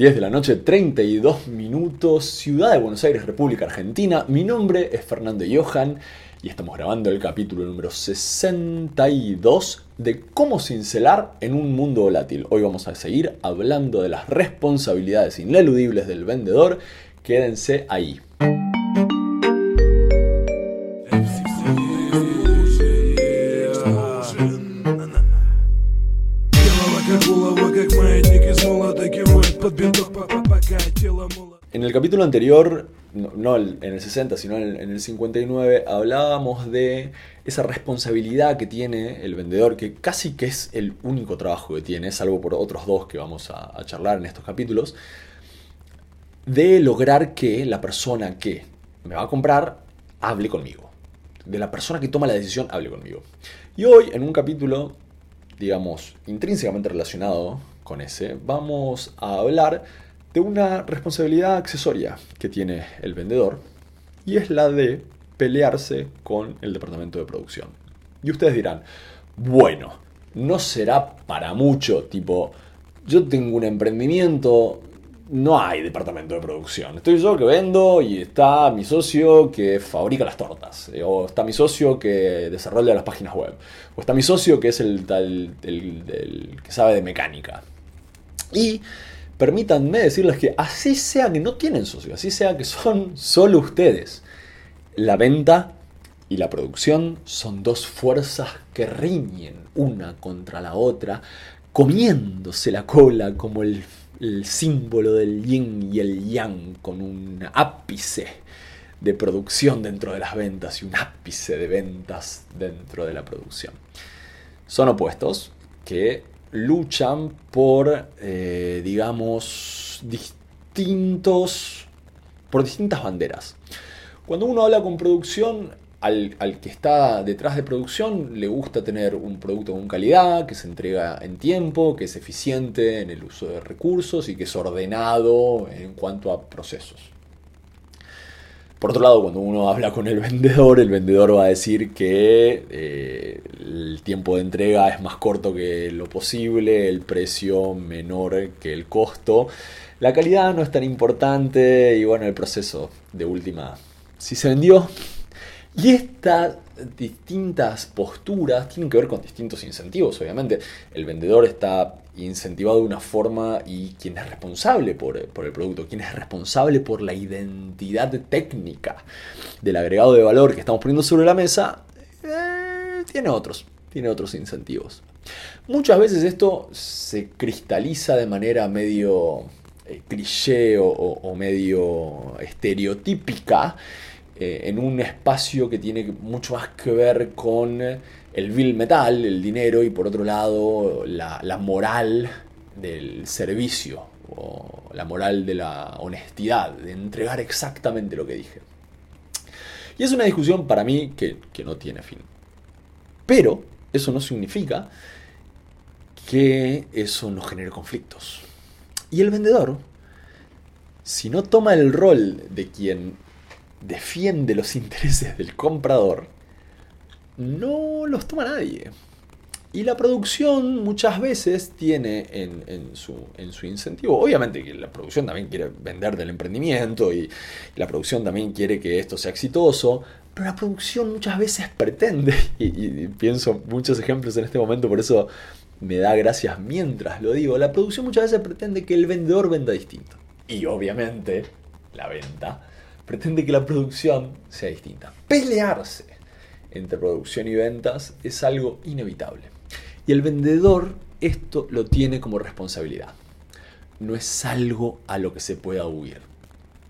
10 de la noche, 32 minutos, Ciudad de Buenos Aires, República Argentina. Mi nombre es Fernando Johan y estamos grabando el capítulo número 62 de cómo cincelar en un mundo volátil. Hoy vamos a seguir hablando de las responsabilidades ineludibles del vendedor. Quédense ahí. En el capítulo anterior, no, en el 60, sino en el 59, hablábamos de esa responsabilidad que tiene el vendedor, que casi que es el único trabajo que tiene, salvo por otros dos que vamos a, a charlar en estos capítulos, de lograr que la persona que me va a comprar hable conmigo. De la persona que toma la decisión hable conmigo. Y hoy, en un capítulo, digamos, intrínsecamente relacionado con ese, vamos a hablar de una responsabilidad accesoria que tiene el vendedor y es la de pelearse con el departamento de producción. Y ustedes dirán, bueno, no será para mucho, tipo, yo tengo un emprendimiento, no hay departamento de producción. Estoy yo que vendo y está mi socio que fabrica las tortas. Eh, o está mi socio que desarrolla las páginas web. O está mi socio que es el, tal, el que sabe de mecánica. Y permítanme decirles que así sea que no tienen socio, así sea que son solo ustedes, la venta y la producción son dos fuerzas que riñen una contra la otra, comiéndose la cola como el, el símbolo del yin y el yang, con un ápice de producción dentro de las ventas y un ápice de ventas dentro de la producción. Son opuestos que luchan por, eh, digamos, distintos, por distintas banderas. Cuando uno habla con producción, al, que está detrás de producción le gusta tener un producto con calidad, que se entrega en tiempo, que es eficiente en el uso de recursos y que es ordenado en cuanto a procesos. Por otro lado, cuando uno habla con el vendedor, el vendedor va a decir que eh, el tiempo de entrega es más corto que lo posible, el precio menor que el costo, la calidad no es tan importante y bueno, el proceso de última, si se vendió. Y estas distintas posturas tienen que ver con distintos incentivos, obviamente. El vendedor está incentivado de una forma y quien es responsable por, el producto, quien es responsable por la identidad técnica del agregado de valor que estamos poniendo sobre la mesa, eh, tiene otros, tiene otros incentivos. Muchas veces esto se cristaliza de manera medio eh, cliché o, medio estereotípica eh, en un espacio que tiene mucho más que ver con el vil metal, el dinero, y por otro lado la, moral del servicio, o la moral de la honestidad, de entregar exactamente lo que dije. Y es una discusión para mí que, que no tiene fin. Pero eso no significa que eso no genere conflictos. Y el vendedor, si no toma el rol de quien defiende los intereses del comprador, no los toma nadie. Y la producción muchas veces tiene en, su, en, su, incentivo, obviamente que la producción también quiere vender del emprendimiento y, la producción también quiere que esto sea exitoso, pero la producción muchas veces pretende, y, y, pienso muchos ejemplos en este momento, por eso me da gracias mientras lo digo, la producción muchas veces pretende que el vendedor venda distinto. Y obviamente la venta pretende que la producción sea distinta. Pelearse entre producción y ventas es algo inevitable. Y el vendedor esto lo tiene como responsabilidad. No es algo a lo que se pueda huir.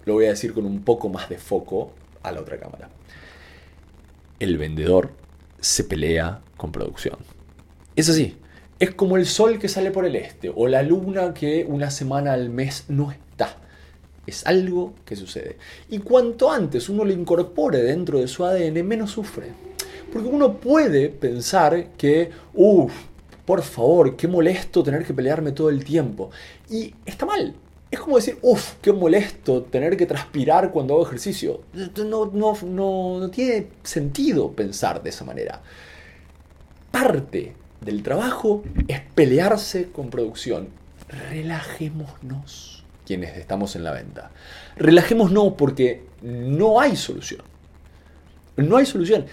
Lo voy a decir con un poco más de foco a la otra cámara. El vendedor se pelea con producción. Es así. Es como el sol que sale por el este o la luna que una semana al mes no está. Es algo que sucede. Y cuanto antes uno lo incorpore dentro de su ADN, menos sufre. Porque uno puede pensar que, uff, por favor, qué molesto tener que pelearme todo el tiempo. Y está mal. Es como decir, uff, qué molesto tener que transpirar cuando hago ejercicio. No, no, no, no tiene sentido pensar de esa manera. Parte del trabajo es pelearse con producción. Relajémonos. Quienes estamos en la venta. Relajémonos porque no hay solución. No hay solución.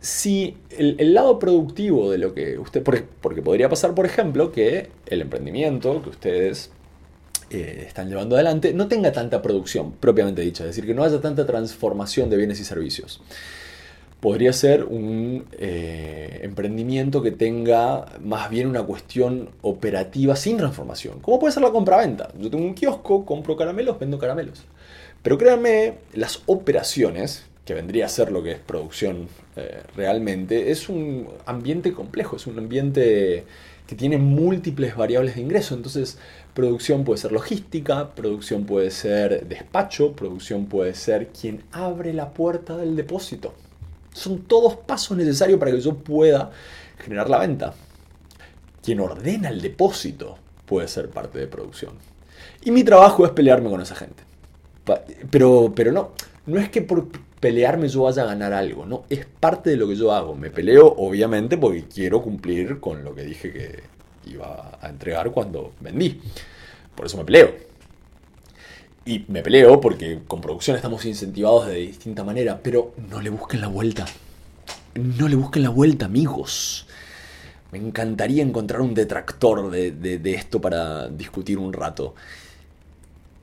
Si el, lado productivo de lo que usted, porque, podría pasar, por ejemplo, que el emprendimiento que ustedes eh, están llevando adelante no tenga tanta producción propiamente dicha, es decir, que no haya tanta transformación de bienes y servicios podría ser un eh, emprendimiento que tenga más bien una cuestión operativa sin transformación. ¿Cómo puede ser la compra-venta? Yo tengo un kiosco, compro caramelos, vendo caramelos. Pero créanme, las operaciones, que vendría a ser lo que es producción eh, realmente, es un ambiente complejo, es un ambiente que tiene múltiples variables de ingreso. Entonces, producción puede ser logística, producción puede ser despacho, producción puede ser quien abre la puerta del depósito. Son todos pasos necesarios para que yo pueda generar la venta. Quien ordena el depósito puede ser parte de producción. Y mi trabajo es pelearme con esa gente. Pero, pero no, no es que por pelearme yo vaya a ganar algo, no, es parte de lo que yo hago. Me peleo obviamente porque quiero cumplir con lo que dije que iba a entregar cuando vendí. Por eso me peleo. Y me peleo porque con producción estamos incentivados de distinta manera, pero no le busquen la vuelta. No le busquen la vuelta, amigos. Me encantaría encontrar un detractor de, esto para discutir un rato.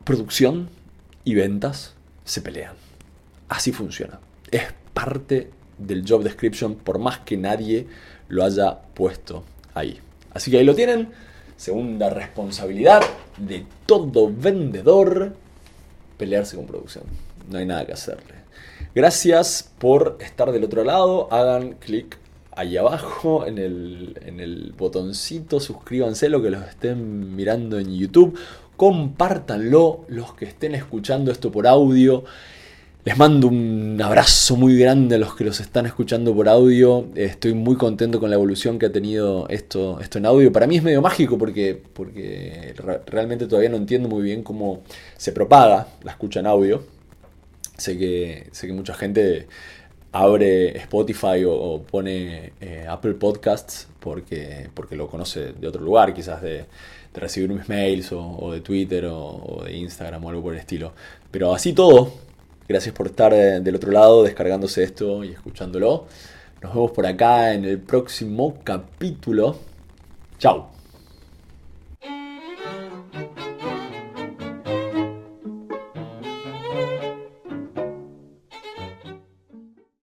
Producción y ventas se pelean. Así funciona. Es parte del job description por más que nadie lo haya puesto ahí. Así que ahí lo tienen. Segunda responsabilidad de todo vendedor pelearse con producción. No hay nada que hacerle. Gracias por estar del otro lado. Hagan clic ahí abajo en el, en el botoncito. Suscríbanse los que los estén mirando en YouTube. Compártanlo los que estén escuchando esto por audio. Les mando un abrazo muy grande a los que los están escuchando por audio. Estoy muy contento con la evolución que ha tenido esto, esto en audio. Para mí es medio mágico porque, porque realmente todavía no entiendo muy bien cómo se propaga la escucha en audio. Sé que, sé que mucha gente abre Spotify o, pone eh, Apple Podcasts porque, porque lo conoce de otro lugar, quizás de, recibir mis mails o, de Twitter o de Instagram o algo por el estilo. Pero así todo, Gracias por estar eh, del otro lado descargándose esto y escuchándolo. Nos vemos por acá en el próximo capítulo. Chao.